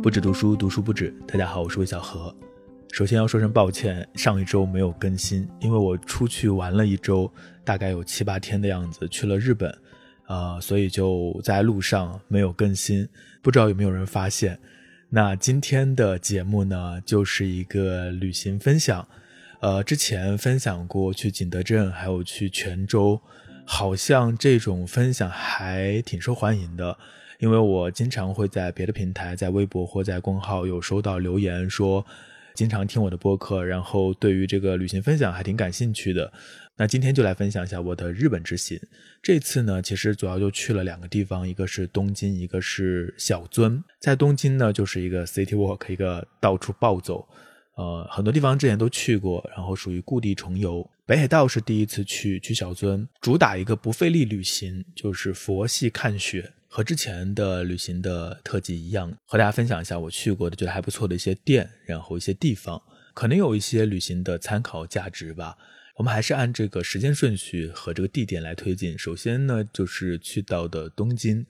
不止读书，读书不止。大家好，我是魏小何。首先要说声抱歉，上一周没有更新，因为我出去玩了一周，大概有七八天的样子，去了日本，呃，所以就在路上没有更新，不知道有没有人发现。那今天的节目呢，就是一个旅行分享，呃，之前分享过去景德镇，还有去泉州，好像这种分享还挺受欢迎的。因为我经常会在别的平台，在微博或在公号有收到留言说，经常听我的播客，然后对于这个旅行分享还挺感兴趣的。那今天就来分享一下我的日本之行。这次呢，其实主要就去了两个地方，一个是东京，一个是小樽。在东京呢，就是一个 city walk，一个到处暴走。呃，很多地方之前都去过，然后属于故地重游。北海道是第一次去，去小樽，主打一个不费力旅行，就是佛系看雪。和之前的旅行的特辑一样，和大家分享一下我去过的觉得还不错的一些店，然后一些地方，可能有一些旅行的参考价值吧。我们还是按这个时间顺序和这个地点来推进。首先呢，就是去到的东京。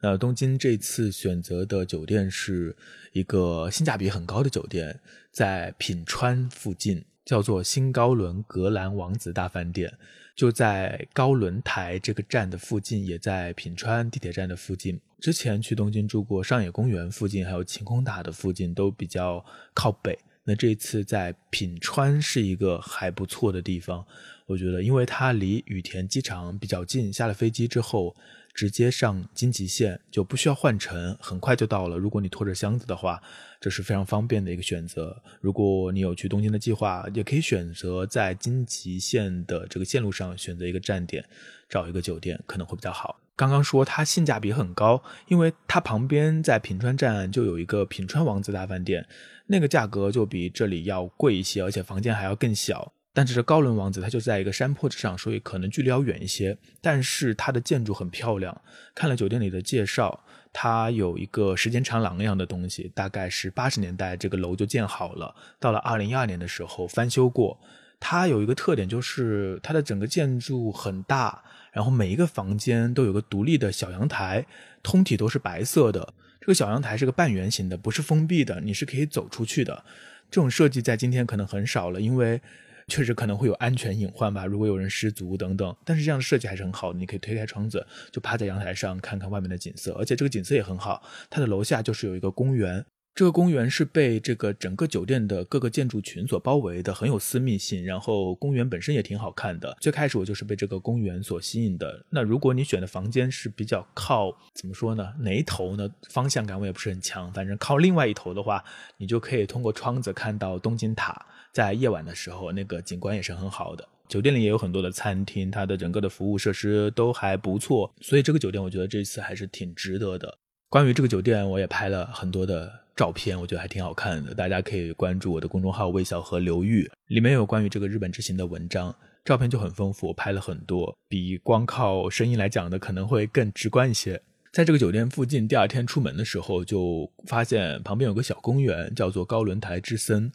那东京这次选择的酒店是一个性价比很高的酒店，在品川附近，叫做新高伦格兰王子大饭店。就在高轮台这个站的附近，也在品川地铁站的附近。之前去东京住过上野公园附近，还有晴空塔的附近，都比较靠北。那这次在品川是一个还不错的地方，我觉得，因为它离羽田机场比较近，下了飞机之后。直接上京吉线就不需要换乘，很快就到了。如果你拖着箱子的话，这是非常方便的一个选择。如果你有去东京的计划，也可以选择在京吉线的这个线路上选择一个站点，找一个酒店可能会比较好。刚刚说它性价比很高，因为它旁边在品川站就有一个品川王子大饭店，那个价格就比这里要贵一些，而且房间还要更小。但这是高伦王子，它就在一个山坡之上，所以可能距离要远一些。但是它的建筑很漂亮，看了酒店里的介绍，它有一个时间长廊一样的东西，大概是八十年代这个楼就建好了，到了二零一二年的时候翻修过。它有一个特点就是它的整个建筑很大，然后每一个房间都有个独立的小阳台，通体都是白色的。这个小阳台是个半圆形的，不是封闭的，你是可以走出去的。这种设计在今天可能很少了，因为。确实可能会有安全隐患吧，如果有人失足等等。但是这样的设计还是很好的，你可以推开窗子，就趴在阳台上看看外面的景色，而且这个景色也很好。它的楼下就是有一个公园，这个公园是被这个整个酒店的各个建筑群所包围的，很有私密性。然后公园本身也挺好看的。最开始我就是被这个公园所吸引的。那如果你选的房间是比较靠怎么说呢？哪一头呢？方向感我也不是很强，反正靠另外一头的话，你就可以通过窗子看到东京塔。在夜晚的时候，那个景观也是很好的。酒店里也有很多的餐厅，它的整个的服务设施都还不错，所以这个酒店我觉得这次还是挺值得的。关于这个酒店，我也拍了很多的照片，我觉得还挺好看的。大家可以关注我的公众号“微笑和刘玉”，里面有关于这个日本之行的文章，照片就很丰富，拍了很多，比光靠声音来讲的可能会更直观一些。在这个酒店附近，第二天出门的时候就发现旁边有个小公园，叫做高轮台之森。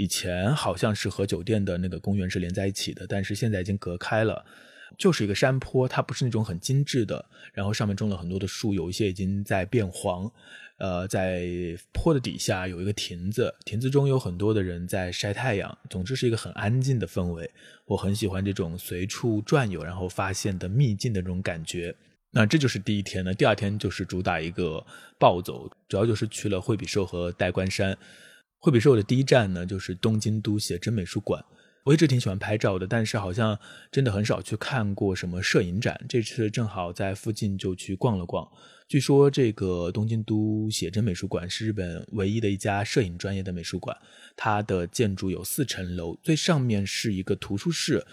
以前好像是和酒店的那个公园是连在一起的，但是现在已经隔开了，就是一个山坡，它不是那种很精致的，然后上面种了很多的树，有一些已经在变黄。呃，在坡的底下有一个亭子，亭子中有很多的人在晒太阳。总之是一个很安静的氛围，我很喜欢这种随处转悠然后发现的秘境的这种感觉。那这就是第一天呢，第二天就是主打一个暴走，主要就是去了惠比寿和代官山。惠比寿的第一站呢，就是东京都写真美术馆。我一直挺喜欢拍照的，但是好像真的很少去看过什么摄影展。这次正好在附近就去逛了逛。据说这个东京都写真美术馆是日本唯一的一家摄影专业的美术馆。它的建筑有四层楼，最上面是一个图书室。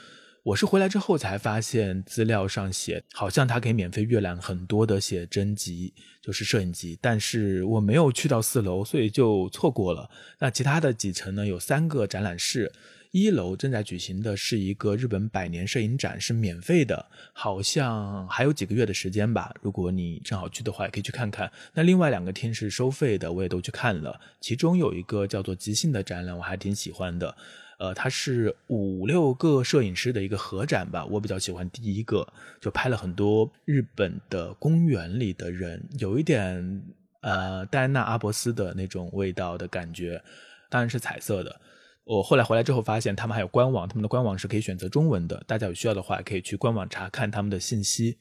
我是回来之后才发现，资料上写好像它可以免费阅览很多的写真集，就是摄影集。但是我没有去到四楼，所以就错过了。那其他的几层呢？有三个展览室，一楼正在举行的是一个日本百年摄影展，是免费的，好像还有几个月的时间吧。如果你正好去的话，也可以去看看。那另外两个厅是收费的，我也都去看了。其中有一个叫做即兴的展览，我还挺喜欢的。呃，它是五六个摄影师的一个合展吧，我比较喜欢第一个，就拍了很多日本的公园里的人，有一点呃，戴安娜阿伯斯的那种味道的感觉，当然是彩色的。我后来回来之后发现，他们还有官网，他们的官网是可以选择中文的。大家有需要的话，可以去官网查看他们的信息。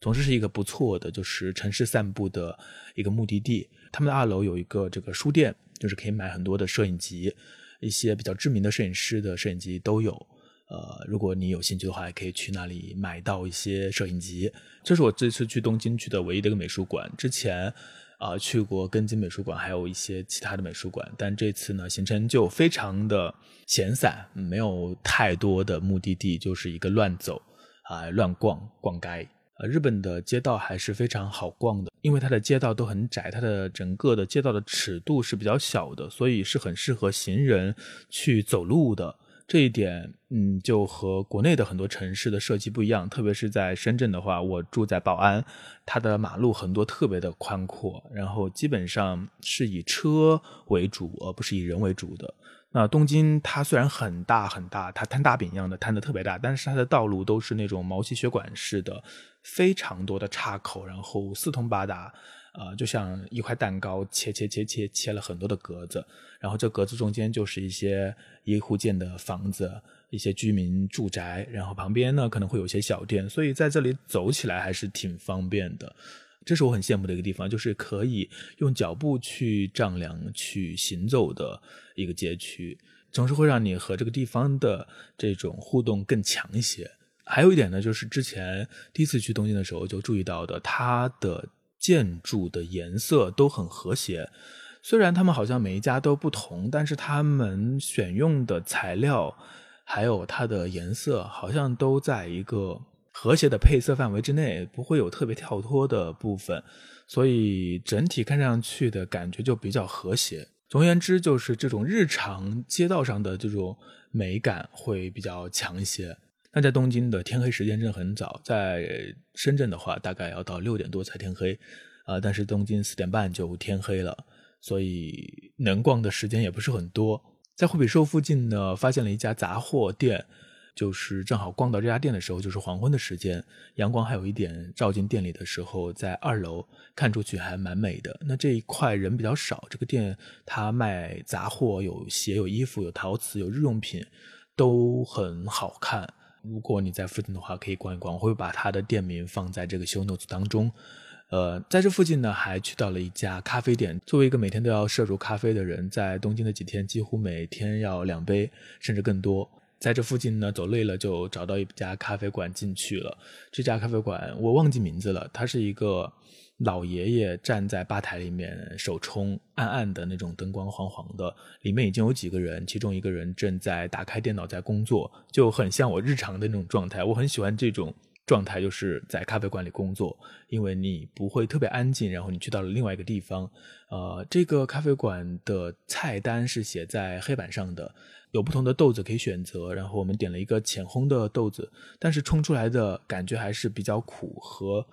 总之是一个不错的，就是城市散步的一个目的地。他们的二楼有一个这个书店，就是可以买很多的摄影集，一些比较知名的摄影师的摄影机都有。呃，如果你有兴趣的话，也可以去那里买到一些摄影集。这是我这次去东京去的唯一的一个美术馆。之前。啊，去过根津美术馆，还有一些其他的美术馆，但这次呢，行程就非常的闲散，没有太多的目的地，就是一个乱走啊，乱逛逛街。呃，日本的街道还是非常好逛的，因为它的街道都很窄，它的整个的街道的尺度是比较小的，所以是很适合行人去走路的。这一点，嗯，就和国内的很多城市的设计不一样，特别是在深圳的话，我住在宝安，它的马路很多特别的宽阔，然后基本上是以车为主，而不是以人为主的。那东京它虽然很大很大，它摊大饼一样的摊的特别大，但是它的道路都是那种毛细血管式的，非常多的岔口，然后四通八达。啊，就像一块蛋糕，切切切切切了很多的格子，然后这格子中间就是一些一户建的房子，一些居民住宅，然后旁边呢可能会有些小店，所以在这里走起来还是挺方便的。这是我很羡慕的一个地方，就是可以用脚步去丈量、去行走的一个街区，总是会让你和这个地方的这种互动更强一些。还有一点呢，就是之前第一次去东京的时候就注意到的，它的。建筑的颜色都很和谐，虽然他们好像每一家都不同，但是他们选用的材料还有它的颜色好像都在一个和谐的配色范围之内，不会有特别跳脱的部分，所以整体看上去的感觉就比较和谐。总而言之，就是这种日常街道上的这种美感会比较强一些。那在东京的天黑时间真的很早，在深圳的话，大概要到六点多才天黑，啊，但是东京四点半就天黑了，所以能逛的时间也不是很多。在惠比寿附近呢，发现了一家杂货店，就是正好逛到这家店的时候，就是黄昏的时间，阳光还有一点照进店里的时候，在二楼看出去还蛮美的。那这一块人比较少，这个店它卖杂货，有鞋、有衣服、有陶瓷、有日用品，都很好看。如果你在附近的话，可以逛一逛。我会把他的店名放在这个 show notes 当中。呃，在这附近呢，还去到了一家咖啡店。作为一个每天都要摄入咖啡的人，在东京的几天，几乎每天要两杯，甚至更多。在这附近呢，走累了就找到一家咖啡馆进去了。这家咖啡馆我忘记名字了，它是一个。老爷爷站在吧台里面，手冲，暗暗的那种灯光，黄黄的，里面已经有几个人，其中一个人正在打开电脑在工作，就很像我日常的那种状态。我很喜欢这种状态，就是在咖啡馆里工作，因为你不会特别安静，然后你去到了另外一个地方。呃，这个咖啡馆的菜单是写在黑板上的，有不同的豆子可以选择，然后我们点了一个浅烘的豆子，但是冲出来的感觉还是比较苦和。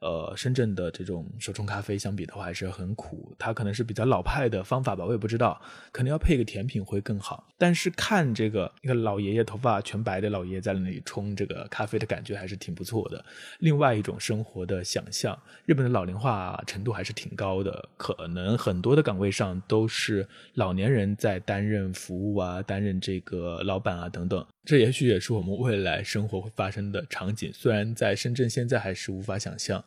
呃，深圳的这种手冲咖啡相比的话还是很苦，它可能是比较老派的方法吧，我也不知道，可能要配个甜品会更好。但是看这个一个老爷爷头发全白的老爷爷在那里冲这个咖啡的感觉还是挺不错的。另外一种生活的想象，日本的老龄化程度还是挺高的，可能很多的岗位上都是老年人在担任服务啊，担任这个老板啊等等。这也许也是我们未来生活会发生的场景，虽然在深圳现在还是无法想象。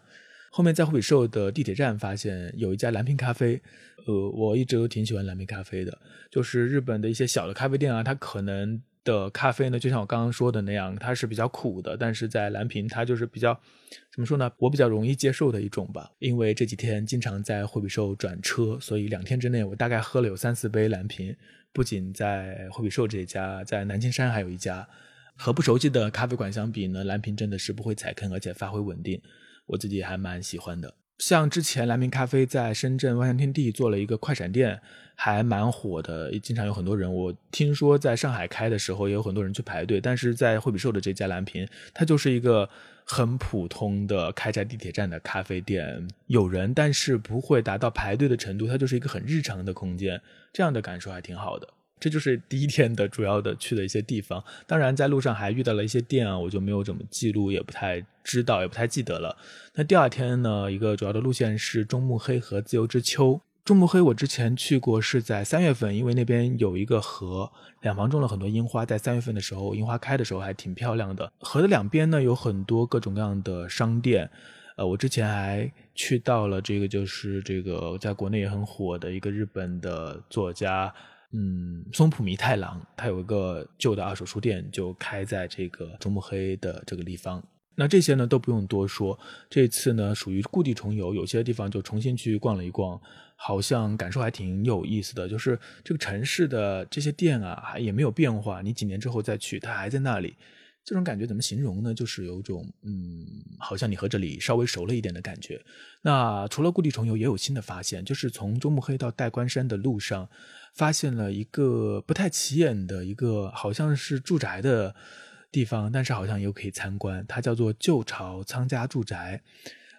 后面在惠比寿的地铁站发现有一家蓝瓶咖啡，呃，我一直都挺喜欢蓝瓶咖啡的。就是日本的一些小的咖啡店啊，它可能的咖啡呢，就像我刚刚说的那样，它是比较苦的，但是在蓝瓶它就是比较怎么说呢？我比较容易接受的一种吧。因为这几天经常在惠比寿转车，所以两天之内我大概喝了有三四杯蓝瓶。不仅在惠比寿这家，在南京山还有一家，和不熟悉的咖啡馆相比呢，蓝瓶真的是不会踩坑，而且发挥稳定，我自己还蛮喜欢的。像之前蓝瓶咖啡在深圳万象天地做了一个快闪店，还蛮火的，经常有很多人。我听说在上海开的时候也有很多人去排队，但是在惠比寿的这家蓝瓶，它就是一个很普通的开在地铁站的咖啡店，有人，但是不会达到排队的程度，它就是一个很日常的空间，这样的感受还挺好的。这就是第一天的主要的去的一些地方。当然，在路上还遇到了一些店啊，我就没有怎么记录，也不太知道，也不太记得了。那第二天呢，一个主要的路线是中目黑和自由之丘。中目黑我之前去过，是在三月份，因为那边有一个河，两旁种了很多樱花，在三月份的时候，樱花开的时候还挺漂亮的。河的两边呢，有很多各种各样的商店。呃，我之前还去到了这个，就是这个在国内也很火的一个日本的作家，嗯，松浦弥太郎，他有一个旧的二手书店，就开在这个中目黑的这个地方。那这些呢都不用多说，这次呢属于故地重游，有些地方就重新去逛了一逛。好像感受还挺有意思的，就是这个城市的这些店啊，还也没有变化。你几年之后再去，它还在那里，这种感觉怎么形容呢？就是有种嗯，好像你和这里稍微熟了一点的感觉。那除了故地重游，也有新的发现，就是从中目黑到代官山的路上，发现了一个不太起眼的一个，好像是住宅的地方，但是好像又可以参观，它叫做旧朝仓家住宅。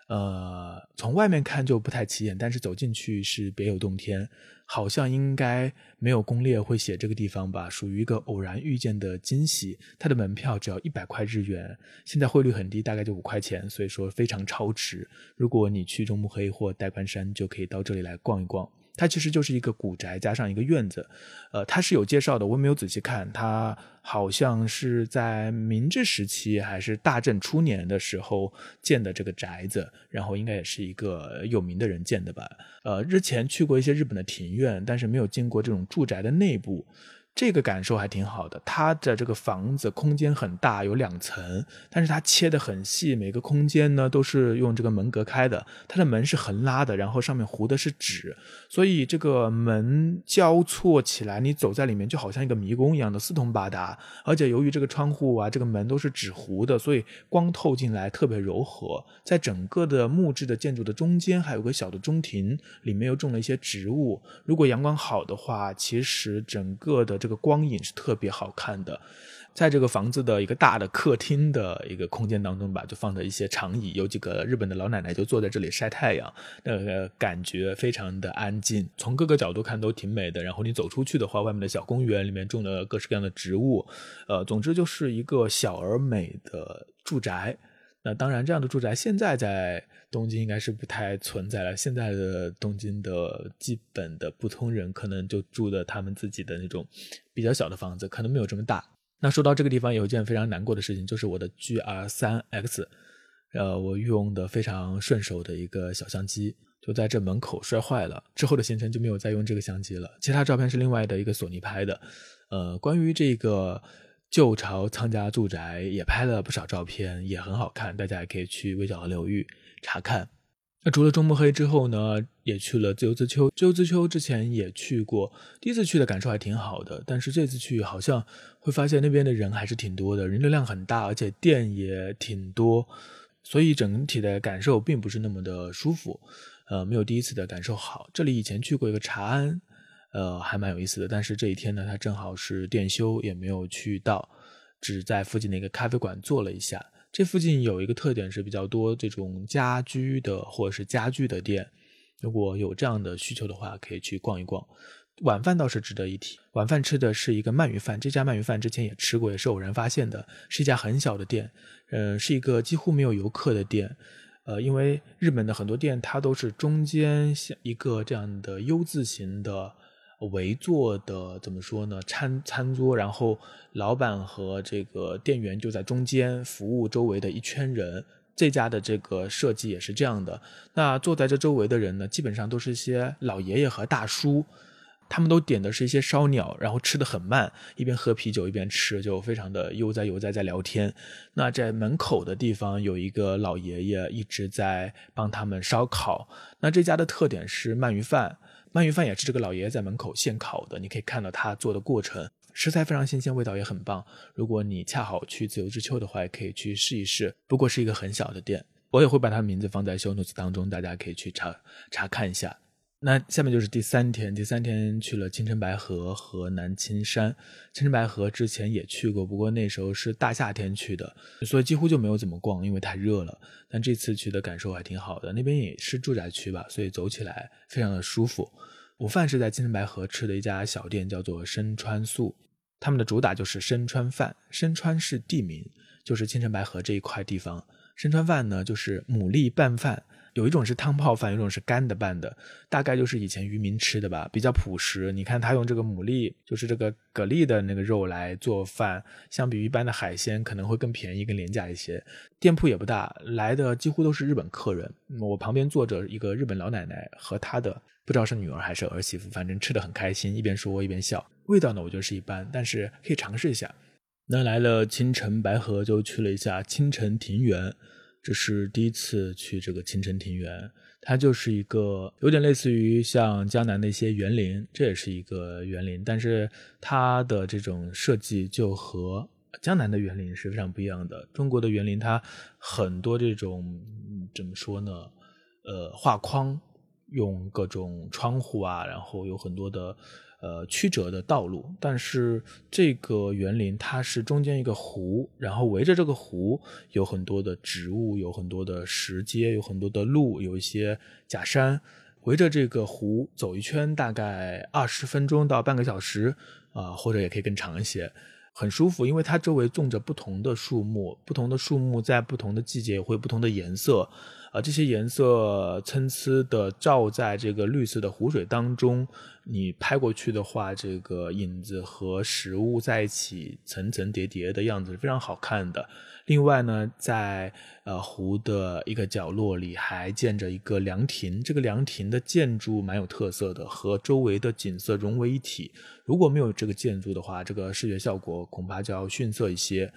呃，从外面看就不太起眼，但是走进去是别有洞天。好像应该没有攻略会写这个地方吧，属于一个偶然遇见的惊喜。它的门票只要一百块日元，现在汇率很低，大概就五块钱，所以说非常超值。如果你去中目黑或代官山，就可以到这里来逛一逛。它其实就是一个古宅加上一个院子，呃，它是有介绍的，我没有仔细看。它好像是在明治时期还是大正初年的时候建的这个宅子，然后应该也是一个有名的人建的吧。呃，之前去过一些日本的庭院，但是没有进过这种住宅的内部。这个感受还挺好的，它的这个房子空间很大，有两层，但是它切的很细，每个空间呢都是用这个门隔开的，它的门是横拉的，然后上面糊的是纸，所以这个门交错起来，你走在里面就好像一个迷宫一样的四通八达，而且由于这个窗户啊，这个门都是纸糊的，所以光透进来特别柔和，在整个的木质的建筑的中间还有个小的中庭，里面又种了一些植物，如果阳光好的话，其实整个的。这个光影是特别好看的，在这个房子的一个大的客厅的一个空间当中吧，就放着一些长椅，有几个日本的老奶奶就坐在这里晒太阳，那个感觉非常的安静，从各个角度看都挺美的。然后你走出去的话，外面的小公园里面种了各式各样的植物，呃，总之就是一个小而美的住宅。那当然，这样的住宅现在在东京应该是不太存在了。现在的东京的基本的普通人可能就住的他们自己的那种比较小的房子，可能没有这么大。那说到这个地方，有一件非常难过的事情，就是我的 GR 三 X，呃，我用的非常顺手的一个小相机，就在这门口摔坏了。之后的行程就没有再用这个相机了。其他照片是另外的一个索尼拍的。呃，关于这个。旧朝仓家住宅也拍了不少照片，也很好看，大家也可以去微小河流域查看。那除了中目黑之后呢，也去了自由之丘。自由之丘之前也去过，第一次去的感受还挺好的，但是这次去好像会发现那边的人还是挺多的，人流量很大，而且店也挺多，所以整体的感受并不是那么的舒服，呃，没有第一次的感受好。这里以前去过一个茶庵。呃，还蛮有意思的，但是这一天呢，他正好是店休，也没有去到，只在附近的一个咖啡馆坐了一下。这附近有一个特点是比较多这种家居的或者是家具的店，如果有这样的需求的话，可以去逛一逛。晚饭倒是值得一提，晚饭吃的是一个鳗鱼饭，这家鳗鱼饭之前也吃过，也是偶然发现的，是一家很小的店，嗯，是一个几乎没有游客的店。呃，因为日本的很多店它都是中间像一个这样的 U 字形的。围坐的怎么说呢？餐餐桌，然后老板和这个店员就在中间服务周围的一圈人。这家的这个设计也是这样的。那坐在这周围的人呢，基本上都是一些老爷爷和大叔，他们都点的是一些烧鸟，然后吃的很慢，一边喝啤酒一边吃，就非常的悠哉悠哉在聊天。那在门口的地方有一个老爷爷一直在帮他们烧烤。那这家的特点是鳗鱼饭。鳗鱼饭也是这个老爷爷在门口现烤的，你可以看到他做的过程，食材非常新鲜，味道也很棒。如果你恰好去自由之丘的话，也可以去试一试。不过是一个很小的店，我也会把它的名字放在 show notes 当中，大家可以去查查看一下。那下面就是第三天，第三天去了青城白河和南青山。青城白河之前也去过，不过那时候是大夏天去的，所以几乎就没有怎么逛，因为太热了。但这次去的感受还挺好的，那边也是住宅区吧，所以走起来非常的舒服。午饭是在青城白河吃的一家小店，叫做深川素。他们的主打就是深川饭。深川是地名，就是青城白河这一块地方。深川饭呢，就是牡蛎拌饭。有一种是汤泡饭，有一种是干的拌的，大概就是以前渔民吃的吧，比较朴实。你看他用这个牡蛎，就是这个蛤蜊的那个肉来做饭，相比于一般的海鲜可能会更便宜、更廉价一些。店铺也不大，来的几乎都是日本客人。我旁边坐着一个日本老奶奶和她的不知道是女儿还是儿媳妇，反正吃的很开心，一边说一边笑。味道呢，我觉得是一般，但是可以尝试一下。那来了青城白河，就去了一下青城庭园。这是第一次去这个青城庭园，它就是一个有点类似于像江南的一些园林，这也是一个园林，但是它的这种设计就和江南的园林是非常不一样的。中国的园林它很多这种怎么说呢？呃，画框，用各种窗户啊，然后有很多的。呃，曲折的道路，但是这个园林它是中间一个湖，然后围着这个湖有很多的植物，有很多的石阶，有很多的路，有一些假山，围着这个湖走一圈，大概二十分钟到半个小时，啊，或者也可以更长一些，很舒服，因为它周围种着不同的树木，不同的树木在不同的季节会不同的颜色。啊，这些颜色参差的照在这个绿色的湖水当中，你拍过去的话，这个影子和实物在一起层层叠叠的样子是非常好看的。另外呢，在呃湖的一个角落里还建着一个凉亭，这个凉亭的建筑蛮有特色的，和周围的景色融为一体。如果没有这个建筑的话，这个视觉效果恐怕就要逊色一些。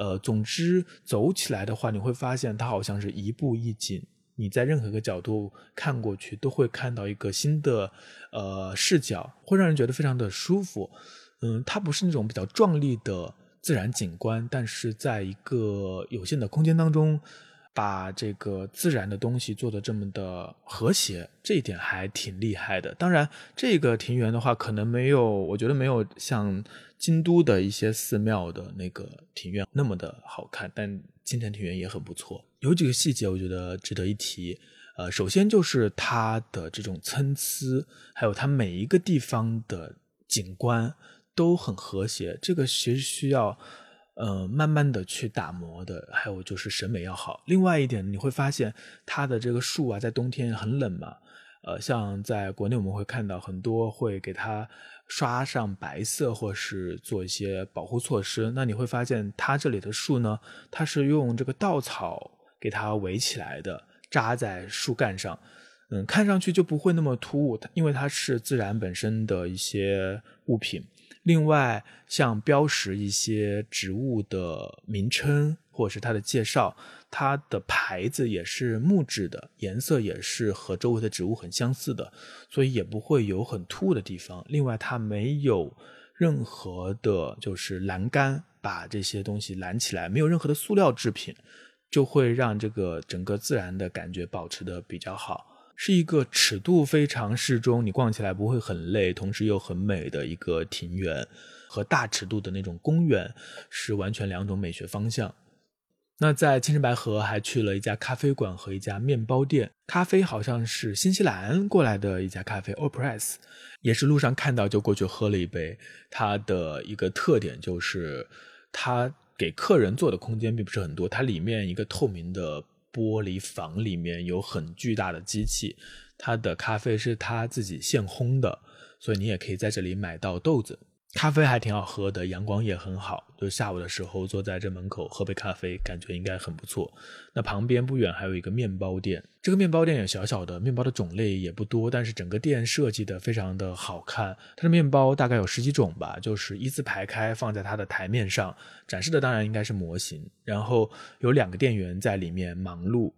呃，总之走起来的话，你会发现它好像是一步一景，你在任何一个角度看过去，都会看到一个新的呃视角，会让人觉得非常的舒服。嗯，它不是那种比较壮丽的自然景观，但是在一个有限的空间当中。把这个自然的东西做的这么的和谐，这一点还挺厉害的。当然，这个庭园的话，可能没有，我觉得没有像京都的一些寺庙的那个庭院那么的好看。但金城庭园也很不错，有几个细节我觉得值得一提。呃，首先就是它的这种参差，还有它每一个地方的景观都很和谐。这个其实需要。呃，慢慢的去打磨的，还有就是审美要好。另外一点，你会发现它的这个树啊，在冬天很冷嘛，呃，像在国内我们会看到很多会给它刷上白色，或是做一些保护措施。那你会发现它这里的树呢，它是用这个稻草给它围起来的，扎在树干上，嗯，看上去就不会那么突兀，因为它是自然本身的一些物品。另外，像标识一些植物的名称或者是它的介绍，它的牌子也是木质的，颜色也是和周围的植物很相似的，所以也不会有很突兀的地方。另外，它没有任何的，就是栏杆把这些东西拦起来，没有任何的塑料制品，就会让这个整个自然的感觉保持的比较好。是一个尺度非常适中，你逛起来不会很累，同时又很美的一个庭园，和大尺度的那种公园是完全两种美学方向。那在青城白河还去了一家咖啡馆和一家面包店，咖啡好像是新西兰过来的一家咖啡，Opress，也是路上看到就过去喝了一杯。它的一个特点就是它给客人坐的空间并不是很多，它里面一个透明的。玻璃房里面有很巨大的机器，它的咖啡是他自己现烘的，所以你也可以在这里买到豆子。咖啡还挺好喝的，阳光也很好。就下午的时候坐在这门口喝杯咖啡，感觉应该很不错。那旁边不远还有一个面包店，这个面包店也小小的，面包的种类也不多，但是整个店设计的非常的好看。它的面包大概有十几种吧，就是一字排开放在它的台面上展示的，当然应该是模型。然后有两个店员在里面忙碌。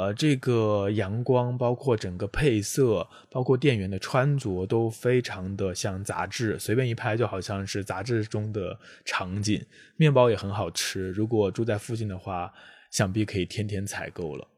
呃，这个阳光，包括整个配色，包括店员的穿着，都非常的像杂志，随便一拍就好像是杂志中的场景。面包也很好吃，如果住在附近的话，想必可以天天采购了。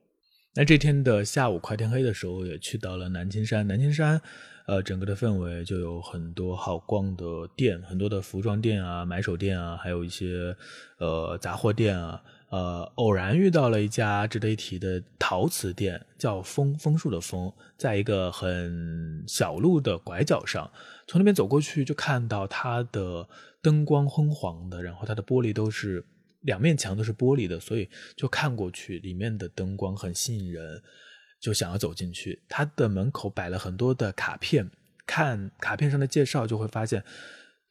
那这天的下午快天黑的时候，也去到了南青山。南青山，呃，整个的氛围就有很多好逛的店，很多的服装店啊、买手店啊，还有一些呃杂货店啊。呃，偶然遇到了一家值得一提的陶瓷店，叫枫枫树的枫，在一个很小路的拐角上，从那边走过去就看到它的灯光昏黄的，然后它的玻璃都是两面墙都是玻璃的，所以就看过去里面的灯光很吸引人，就想要走进去。它的门口摆了很多的卡片，看卡片上的介绍就会发现。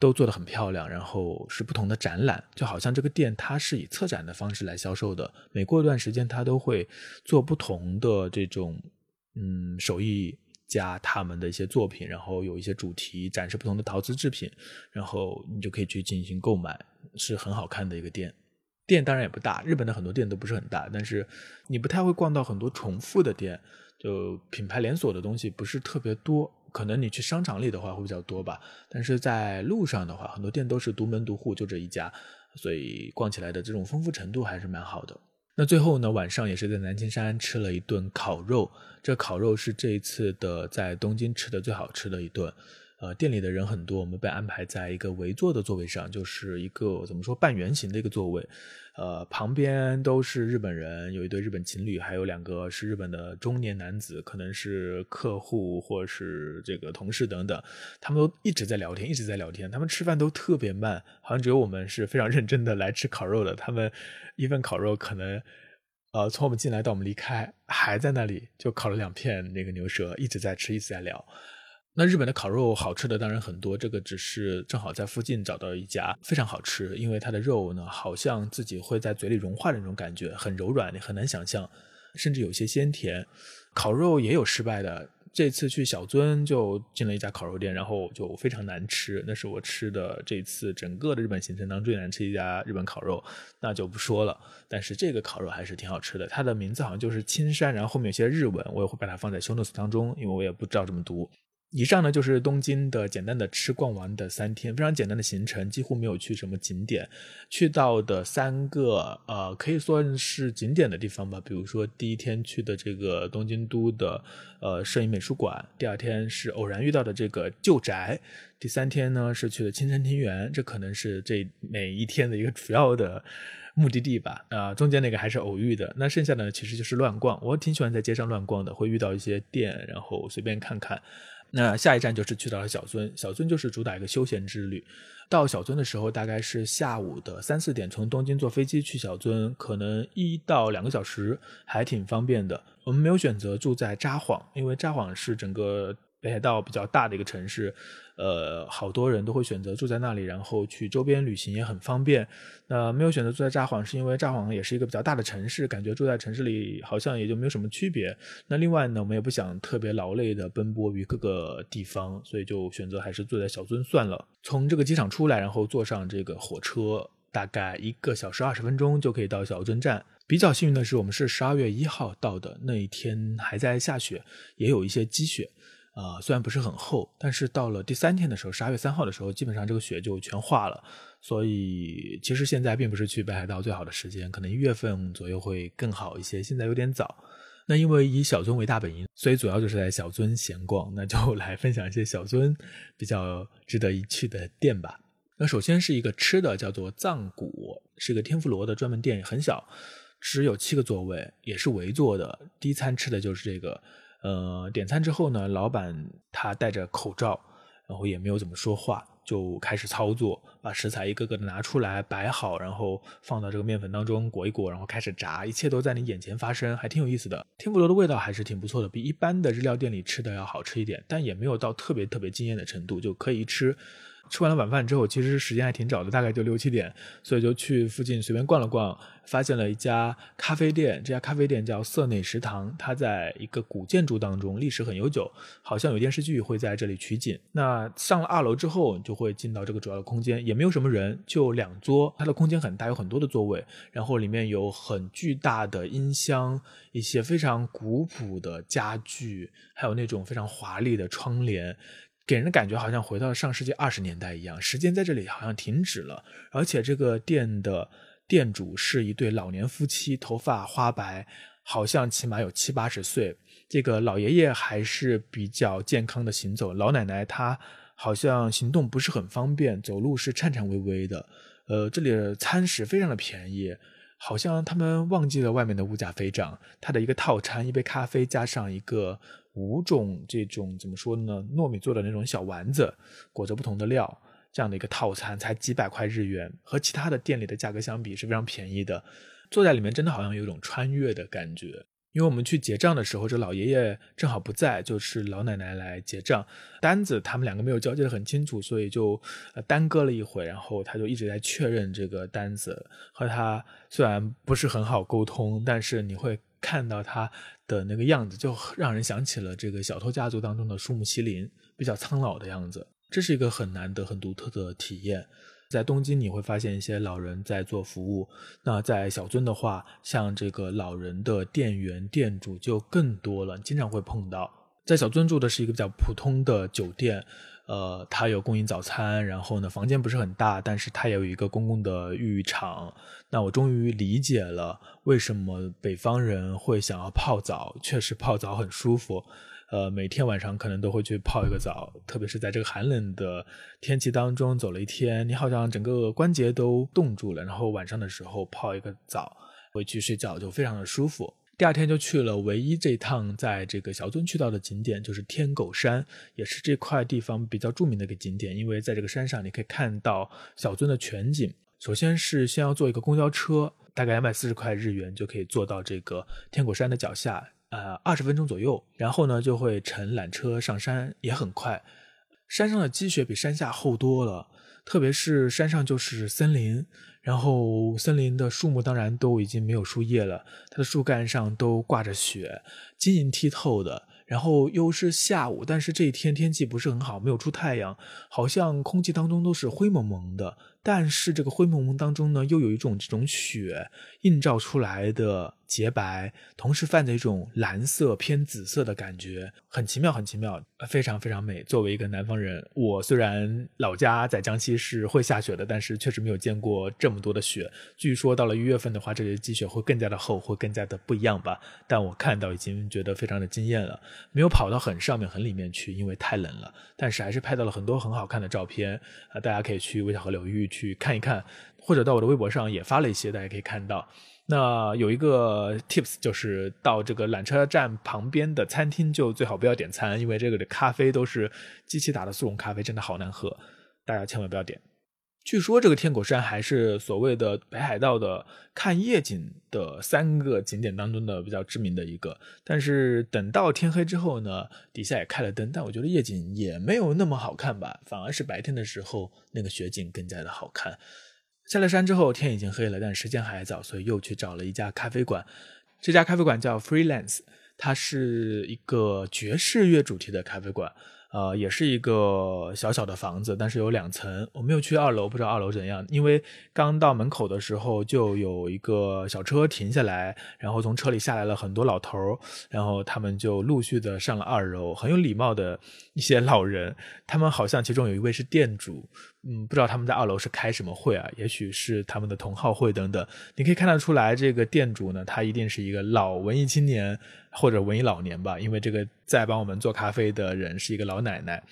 都做得很漂亮，然后是不同的展览，就好像这个店它是以策展的方式来销售的。每过一段时间，它都会做不同的这种嗯手艺家他们的一些作品，然后有一些主题展示不同的陶瓷制品，然后你就可以去进行购买，是很好看的一个店。店当然也不大，日本的很多店都不是很大，但是你不太会逛到很多重复的店，就品牌连锁的东西不是特别多。可能你去商场里的话会比较多吧，但是在路上的话，很多店都是独门独户，就这一家，所以逛起来的这种丰富程度还是蛮好的。那最后呢，晚上也是在南青山吃了一顿烤肉，这烤肉是这一次的在东京吃的最好吃的一顿。呃，店里的人很多，我们被安排在一个围坐的座位上，就是一个怎么说半圆形的一个座位。呃，旁边都是日本人，有一对日本情侣，还有两个是日本的中年男子，可能是客户或是这个同事等等。他们都一直在聊天，一直在聊天。他们吃饭都特别慢，好像只有我们是非常认真的来吃烤肉的。他们一份烤肉可能，呃，从我们进来到我们离开，还在那里就烤了两片那个牛舌，一直在吃，一直在聊。那日本的烤肉好吃的当然很多，这个只是正好在附近找到一家非常好吃，因为它的肉呢好像自己会在嘴里融化的那种感觉，很柔软，你很难想象，甚至有些鲜甜。烤肉也有失败的，这次去小樽就进了一家烤肉店，然后就非常难吃，那是我吃的这次整个的日本行程当中最难吃一家日本烤肉，那就不说了。但是这个烤肉还是挺好吃的，它的名字好像就是青山，然后后面有些日文，我也会把它放在 show notes 当中，因为我也不知道怎么读。以上呢就是东京的简单的吃逛玩的三天，非常简单的行程，几乎没有去什么景点。去到的三个呃可以算是景点的地方吧，比如说第一天去的这个东京都的呃摄影美术馆，第二天是偶然遇到的这个旧宅，第三天呢是去的青山庭园，这可能是这每一天的一个主要的目的地吧。啊，中间那个还是偶遇的，那剩下的其实就是乱逛。我挺喜欢在街上乱逛的，会遇到一些店，然后随便看看。那下一站就是去到了小樽，小樽就是主打一个休闲之旅。到小樽的时候大概是下午的三四点，从东京坐飞机去小樽，可能一到两个小时，还挺方便的。我们没有选择住在札幌，因为札幌是整个。北海道比较大的一个城市，呃，好多人都会选择住在那里，然后去周边旅行也很方便。那没有选择住在札幌，是因为札幌也是一个比较大的城市，感觉住在城市里好像也就没有什么区别。那另外呢，我们也不想特别劳累的奔波于各个地方，所以就选择还是住在小樽算了。从这个机场出来，然后坐上这个火车，大概一个小时二十分钟就可以到小樽站。比较幸运的是，我们是十二月一号到的，那一天还在下雪，也有一些积雪。啊，虽然不是很厚，但是到了第三天的时候，十二月三号的时候，基本上这个雪就全化了。所以其实现在并不是去北海道最好的时间，可能一月份左右会更好一些。现在有点早。那因为以小樽为大本营，所以主要就是在小樽闲逛。那就来分享一些小樽比较值得一去的店吧。那首先是一个吃的，叫做藏古，是个天妇罗的专门店，很小，只有七个座位，也是围坐的。第一餐吃的就是这个。呃，点餐之后呢，老板他戴着口罩，然后也没有怎么说话，就开始操作，把食材一个个的拿出来摆好，然后放到这个面粉当中裹一裹，然后开始炸，一切都在你眼前发生，还挺有意思的。天妇罗的味道还是挺不错的，比一般的日料店里吃的要好吃一点，但也没有到特别特别惊艳的程度，就可以吃。吃完了晚饭之后，其实时间还挺早的，大概就六七点，所以就去附近随便逛了逛，发现了一家咖啡店。这家咖啡店叫色内食堂，它在一个古建筑当中，历史很悠久，好像有电视剧会在这里取景。那上了二楼之后，就会进到这个主要的空间，也没有什么人，就两桌，它的空间很大，有很多的座位，然后里面有很巨大的音箱，一些非常古朴的家具，还有那种非常华丽的窗帘。给人的感觉好像回到了上世纪二十年代一样，时间在这里好像停止了。而且这个店的店主是一对老年夫妻，头发花白，好像起码有七八十岁。这个老爷爷还是比较健康的行走，老奶奶她好像行动不是很方便，走路是颤颤巍巍的。呃，这里的餐食非常的便宜。好像他们忘记了外面的物价飞涨，他的一个套餐，一杯咖啡加上一个五种这种怎么说呢，糯米做的那种小丸子，裹着不同的料，这样的一个套餐才几百块日元，和其他的店里的价格相比是非常便宜的，坐在里面真的好像有一种穿越的感觉。因为我们去结账的时候，这老爷爷正好不在，就是老奶奶来结账，单子他们两个没有交接的很清楚，所以就耽搁了一会，然后他就一直在确认这个单子，和他虽然不是很好沟通，但是你会看到他的那个样子，就让人想起了这个小偷家族当中的树木麒麟，比较苍老的样子，这是一个很难得、很独特的体验。在东京，你会发现一些老人在做服务。那在小樽的话，像这个老人的店员、店主就更多了，经常会碰到。在小樽住的是一个比较普通的酒店，呃，它有供应早餐，然后呢，房间不是很大，但是它也有一个公共的浴场。那我终于理解了为什么北方人会想要泡澡，确实泡澡很舒服。呃，每天晚上可能都会去泡一个澡，特别是在这个寒冷的天气当中走了一天，你好像整个关节都冻住了。然后晚上的时候泡一个澡，回去睡觉就非常的舒服。第二天就去了唯一这趟在这个小樽去到的景点，就是天狗山，也是这块地方比较著名的一个景点。因为在这个山上，你可以看到小樽的全景。首先是先要坐一个公交车，大概两百四十块日元就可以坐到这个天狗山的脚下。呃，二十分钟左右，然后呢就会乘缆车上山，也很快。山上的积雪比山下厚多了，特别是山上就是森林，然后森林的树木当然都已经没有树叶了，它的树干上都挂着雪，晶莹剔透的。然后又是下午，但是这一天天气不是很好，没有出太阳，好像空气当中都是灰蒙蒙的。但是这个灰蒙蒙当中呢，又有一种这种雪映照出来的。洁白，同时泛着一种蓝色偏紫色的感觉，很奇妙，很奇妙，非常非常美。作为一个南方人，我虽然老家在江西是会下雪的，但是确实没有见过这么多的雪。据说到了一月份的话，这里的积雪会更加的厚，会更加的不一样吧。但我看到已经觉得非常的惊艳了，没有跑到很上面、很里面去，因为太冷了。但是还是拍到了很多很好看的照片啊，大家可以去微小河流域去看一看，或者到我的微博上也发了一些，大家可以看到。那有一个 tips，就是到这个缆车站旁边的餐厅就最好不要点餐，因为这个的咖啡都是机器打的速溶咖啡，真的好难喝，大家千万不要点。据说这个天狗山还是所谓的北海道的看夜景的三个景点当中的比较知名的一个，但是等到天黑之后呢，底下也开了灯，但我觉得夜景也没有那么好看吧，反而是白天的时候那个雪景更加的好看。下了山之后，天已经黑了，但时间还早，所以又去找了一家咖啡馆。这家咖啡馆叫 Freelance，它是一个爵士乐主题的咖啡馆。呃，也是一个小小的房子，但是有两层。我没有去二楼，不知道二楼怎样。因为刚到门口的时候，就有一个小车停下来，然后从车里下来了很多老头儿，然后他们就陆续的上了二楼，很有礼貌的一些老人。他们好像其中有一位是店主，嗯，不知道他们在二楼是开什么会啊？也许是他们的同好会等等。你可以看得出来，这个店主呢，他一定是一个老文艺青年。或者文艺老年吧，因为这个在帮我们做咖啡的人是一个老奶奶。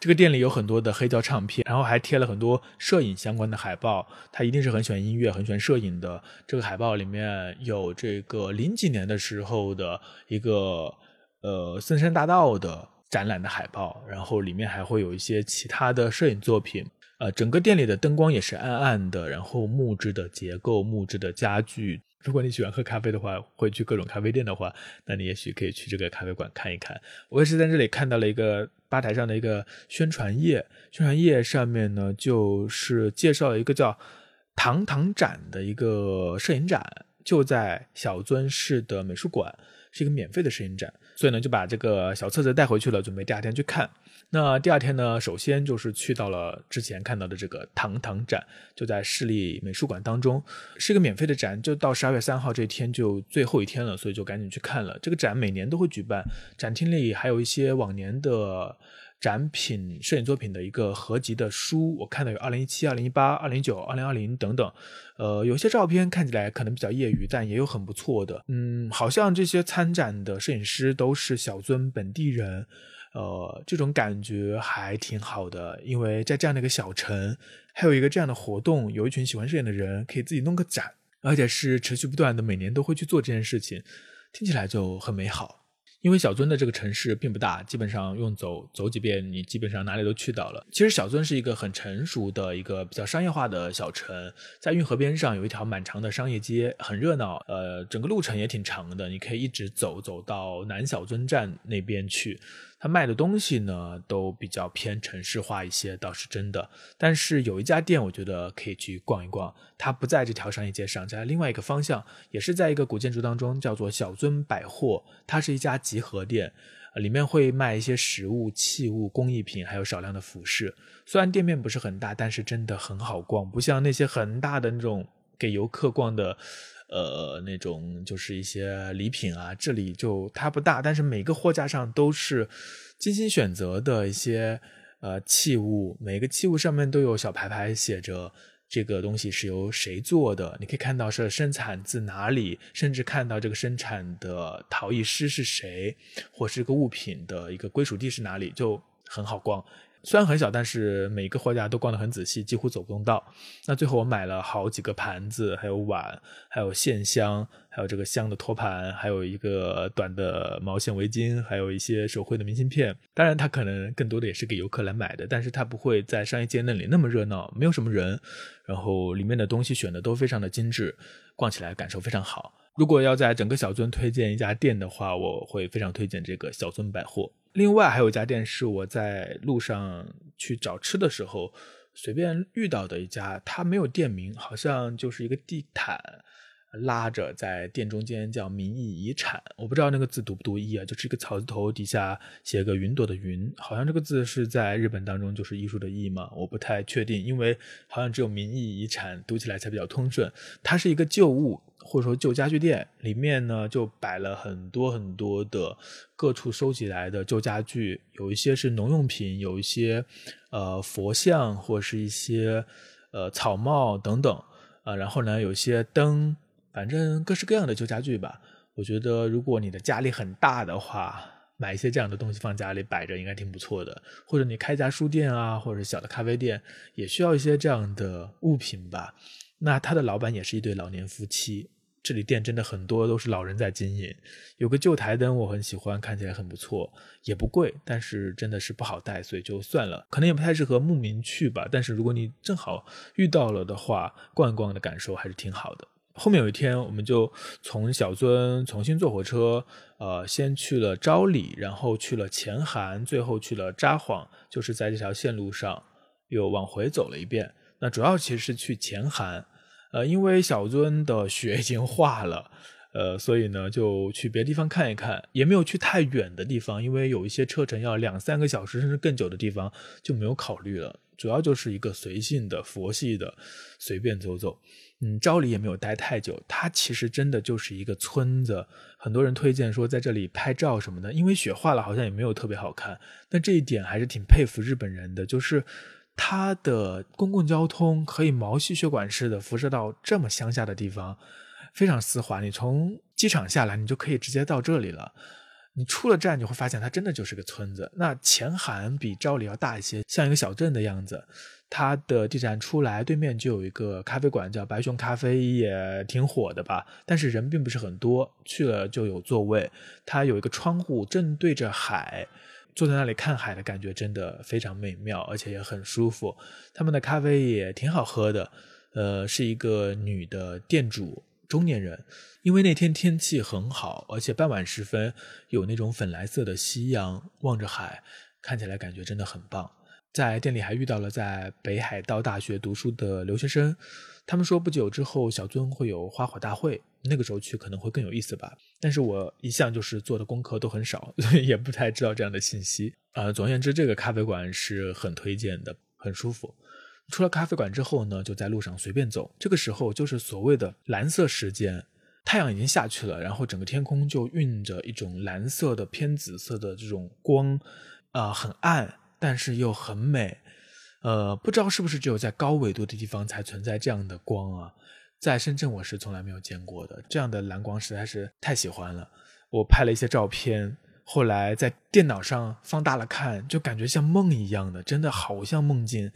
这个店里有很多的黑胶唱片，然后还贴了很多摄影相关的海报。他一定是很喜欢音乐、很喜欢摄影的。这个海报里面有这个零几年的时候的一个呃森山大道的展览的海报，然后里面还会有一些其他的摄影作品。呃，整个店里的灯光也是暗暗的，然后木质的结构、木质的家具。如果你喜欢喝咖啡的话，会去各种咖啡店的话，那你也许可以去这个咖啡馆看一看。我也是在这里看到了一个吧台上的一个宣传页，宣传页上面呢就是介绍了一个叫“堂堂展”的一个摄影展，就在小樽市的美术馆，是一个免费的摄影展，所以呢就把这个小册子带回去了，准备第二天去看。那第二天呢，首先就是去到了之前看到的这个堂堂展，就在市立美术馆当中，是一个免费的展，就到十二月三号这天就最后一天了，所以就赶紧去看了。这个展每年都会举办，展厅里还有一些往年的展品、摄影作品的一个合集的书，我看到有二零一七、二零一八、二零一九、二零二零等等。呃，有些照片看起来可能比较业余，但也有很不错的。嗯，好像这些参展的摄影师都是小樽本地人。呃，这种感觉还挺好的，因为在这样的一个小城，还有一个这样的活动，有一群喜欢摄影的人可以自己弄个展，而且是持续不断的，每年都会去做这件事情，听起来就很美好。因为小樽的这个城市并不大，基本上用走走几遍，你基本上哪里都去到了。其实小樽是一个很成熟的一个比较商业化的小城，在运河边上有一条蛮长的商业街，很热闹。呃，整个路程也挺长的，你可以一直走走到南小樽站那边去。他卖的东西呢，都比较偏城市化一些，倒是真的。但是有一家店，我觉得可以去逛一逛。它不在这条商业街上，在另外一个方向，也是在一个古建筑当中，叫做小樽百货。它是一家集合店，里面会卖一些食物、器物、工艺品，还有少量的服饰。虽然店面不是很大，但是真的很好逛，不像那些很大的那种给游客逛的。呃，那种就是一些礼品啊，这里就它不大，但是每个货架上都是精心选择的一些呃器物，每个器物上面都有小牌牌写着这个东西是由谁做的，你可以看到是生产自哪里，甚至看到这个生产的陶艺师是谁，或是一个物品的一个归属地是哪里，就很好逛。虽然很小，但是每个货架都逛得很仔细，几乎走不动道。那最后我买了好几个盘子，还有碗，还有线香，还有这个香的托盘，还有一个短的毛线围巾，还有一些手绘的明信片。当然，它可能更多的也是给游客来买的，但是它不会在商业街那里那么热闹，没有什么人。然后里面的东西选的都非常的精致，逛起来感受非常好。如果要在整个小樽推荐一家店的话，我会非常推荐这个小樽百货。另外还有一家店是我在路上去找吃的时候随便遇到的一家，它没有店名，好像就是一个地毯拉着在店中间，叫“民意遗产”。我不知道那个字读不读艺啊，就是一个草字头底下写个云朵的云，好像这个字是在日本当中就是艺术的艺嘛，我不太确定，因为好像只有“民意遗产”读起来才比较通顺。它是一个旧物。或者说旧家具店里面呢，就摆了很多很多的各处收集来的旧家具，有一些是农用品，有一些呃佛像或是一些呃草帽等等啊，然后呢有些灯，反正各式各样的旧家具吧。我觉得如果你的家里很大的话，买一些这样的东西放家里摆着应该挺不错的。或者你开家书店啊，或者小的咖啡店，也需要一些这样的物品吧。那他的老板也是一对老年夫妻，这里店真的很多都是老人在经营。有个旧台灯我很喜欢，看起来很不错，也不贵，但是真的是不好带，所以就算了。可能也不太适合牧民去吧。但是如果你正好遇到了的话，逛一逛的感受还是挺好的。后面有一天，我们就从小樽重新坐火车，呃，先去了昭里，然后去了前寒，最后去了札幌，就是在这条线路上又往回走了一遍。那主要其实是去前寒，呃，因为小樽的雪已经化了，呃，所以呢就去别的地方看一看，也没有去太远的地方，因为有一些车程要两三个小时甚至更久的地方就没有考虑了。主要就是一个随性的、佛系的，随便走走。嗯，昭里也没有待太久，它其实真的就是一个村子。很多人推荐说在这里拍照什么的，因为雪化了，好像也没有特别好看。但这一点还是挺佩服日本人的，就是。它的公共交通可以毛细血管式的辐射到这么乡下的地方，非常丝滑。你从机场下来，你就可以直接到这里了。你出了站，你会发现它真的就是个村子。那前韩比昭里要大一些，像一个小镇的样子。它的地站出来，对面就有一个咖啡馆，叫白熊咖啡，也挺火的吧。但是人并不是很多，去了就有座位。它有一个窗户，正对着海。坐在那里看海的感觉真的非常美妙，而且也很舒服。他们的咖啡也挺好喝的，呃，是一个女的店主，中年人。因为那天天气很好，而且傍晚时分有那种粉蓝色的夕阳，望着海，看起来感觉真的很棒。在店里还遇到了在北海道大学读书的留学生。他们说不久之后小樽会有花火大会，那个时候去可能会更有意思吧。但是我一向就是做的功课都很少，所 以也不太知道这样的信息。呃，总而言之，这个咖啡馆是很推荐的，很舒服。出了咖啡馆之后呢，就在路上随便走。这个时候就是所谓的蓝色时间，太阳已经下去了，然后整个天空就晕着一种蓝色的偏紫色的这种光，啊，很暗，但是又很美。呃，不知道是不是只有在高纬度的地方才存在这样的光啊？在深圳我是从来没有见过的，这样的蓝光实在是太喜欢了。我拍了一些照片，后来在电脑上放大了看，就感觉像梦一样的，真的好像梦境。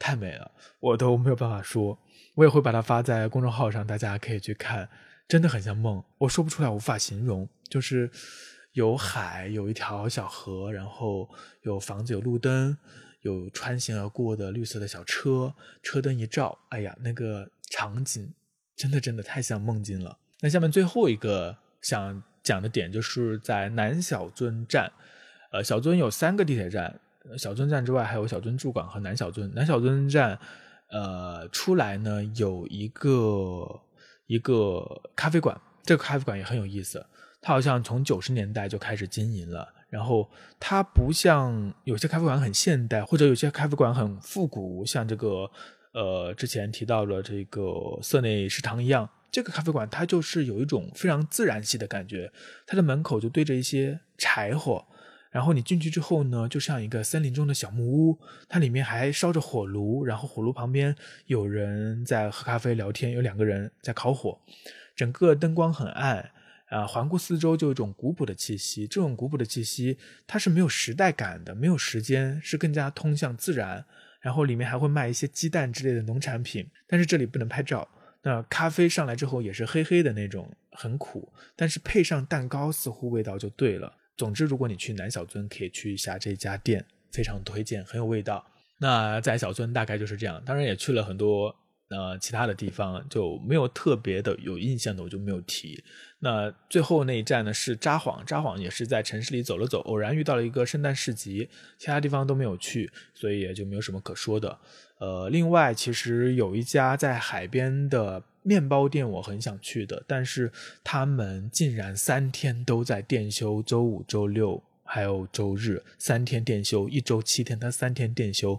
太美了，我都没有办法说。我也会把它发在公众号上，大家可以去看，真的很像梦，我说不出来，无法形容。就是有海，有一条小河，然后有房子，有路灯，有穿行而过的绿色的小车，车灯一照，哎呀，那个场景真的真的太像梦境了。那下面最后一个想讲的点就是在南小樽站，呃，小樽有三个地铁站。小樽站之外，还有小樽驻港和南小樽。南小樽站，呃，出来呢有一个一个咖啡馆，这个咖啡馆也很有意思。它好像从九十年代就开始经营了。然后它不像有些咖啡馆很现代，或者有些咖啡馆很复古，像这个呃之前提到的这个色内食堂一样。这个咖啡馆它就是有一种非常自然系的感觉，它的门口就堆着一些柴火。然后你进去之后呢，就像一个森林中的小木屋，它里面还烧着火炉，然后火炉旁边有人在喝咖啡聊天，有两个人在烤火，整个灯光很暗，啊，环顾四周就有一种古朴的气息。这种古朴的气息，它是没有时代感的，没有时间，是更加通向自然。然后里面还会卖一些鸡蛋之类的农产品，但是这里不能拍照。那咖啡上来之后也是黑黑的那种，很苦，但是配上蛋糕，似乎味道就对了。总之，如果你去南小樽，可以去一下这家店，非常推荐，很有味道。那在小樽大概就是这样，当然也去了很多呃其他的地方，就没有特别的有印象的，我就没有提。那最后那一站呢是札幌，札幌也是在城市里走了走，偶然遇到了一个圣诞市集，其他地方都没有去，所以也就没有什么可说的。呃，另外其实有一家在海边的。面包店我很想去的，但是他们竟然三天都在店休，周五、周六还有周日三天店休，一周七天，他三天店休，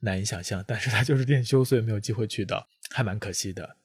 难以想象。但是他就是店休，所以没有机会去到，还蛮可惜的。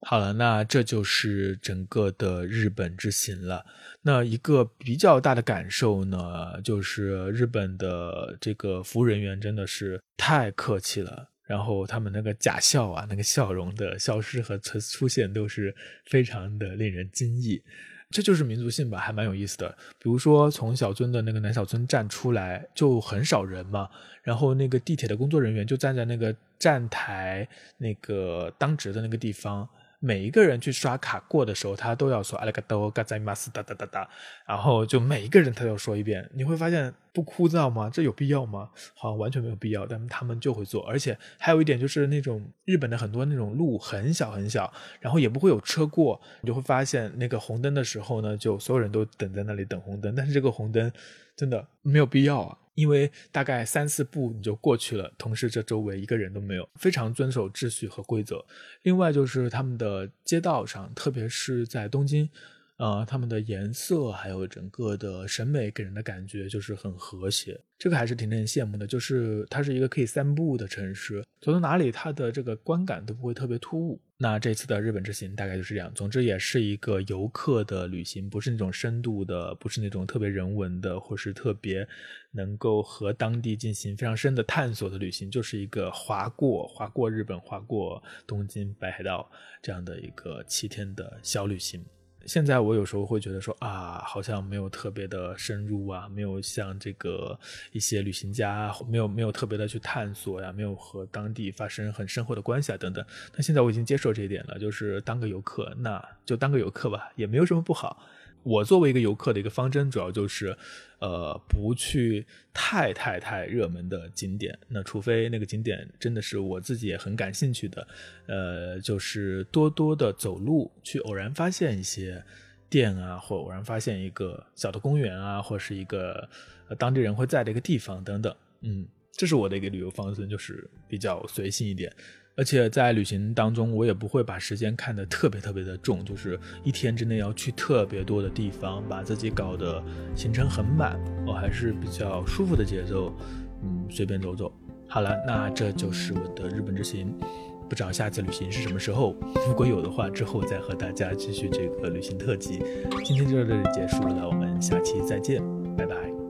好了，那这就是整个的日本之行了。那一个比较大的感受呢，就是日本的这个服务人员真的是太客气了。然后他们那个假笑啊，那个笑容的消失和出出现都是非常的令人惊异，这就是民族性吧，还蛮有意思的。比如说从小樽的那个南小樽站出来就很少人嘛，然后那个地铁的工作人员就站在那个站台那个当值的那个地方。每一个人去刷卡过的时候，他都要说阿拉嘎多嘎在马斯哒哒哒哒，然后就每一个人他都要说一遍。你会发现不枯燥吗？这有必要吗？好像完全没有必要，但他们就会做。而且还有一点就是那种日本的很多那种路很小很小，然后也不会有车过，你就会发现那个红灯的时候呢，就所有人都等在那里等红灯，但是这个红灯真的没有必要啊。因为大概三四步你就过去了，同时这周围一个人都没有，非常遵守秩序和规则。另外就是他们的街道上，特别是在东京。呃，他们的颜色还有整个的审美给人的感觉就是很和谐，这个还是挺令人羡慕的。就是它是一个可以散步的城市，走到哪里它的这个观感都不会特别突兀。那这次的日本之行大概就是这样。总之也是一个游客的旅行，不是那种深度的，不是那种特别人文的，或是特别能够和当地进行非常深的探索的旅行，就是一个划过划过日本、划过东京北海道这样的一个七天的小旅行。现在我有时候会觉得说啊，好像没有特别的深入啊，没有像这个一些旅行家没有没有特别的去探索呀，没有和当地发生很深厚的关系啊等等。但现在我已经接受这一点了，就是当个游客，那就当个游客吧，也没有什么不好。我作为一个游客的一个方针，主要就是，呃，不去太太太热门的景点。那除非那个景点真的是我自己也很感兴趣的，呃，就是多多的走路去偶然发现一些店啊，或偶然发现一个小的公园啊，或是一个当地人会在的一个地方等等。嗯，这是我的一个旅游方针，就是比较随性一点。而且在旅行当中，我也不会把时间看得特别特别的重，就是一天之内要去特别多的地方，把自己搞得行程很满。我还是比较舒服的节奏，嗯，随便走走。好了，那这就是我的日本之行，不知道下次旅行是什么时候。如果有的话，之后再和大家继续这个旅行特辑。今天就到这里结束了，我们下期再见，拜拜。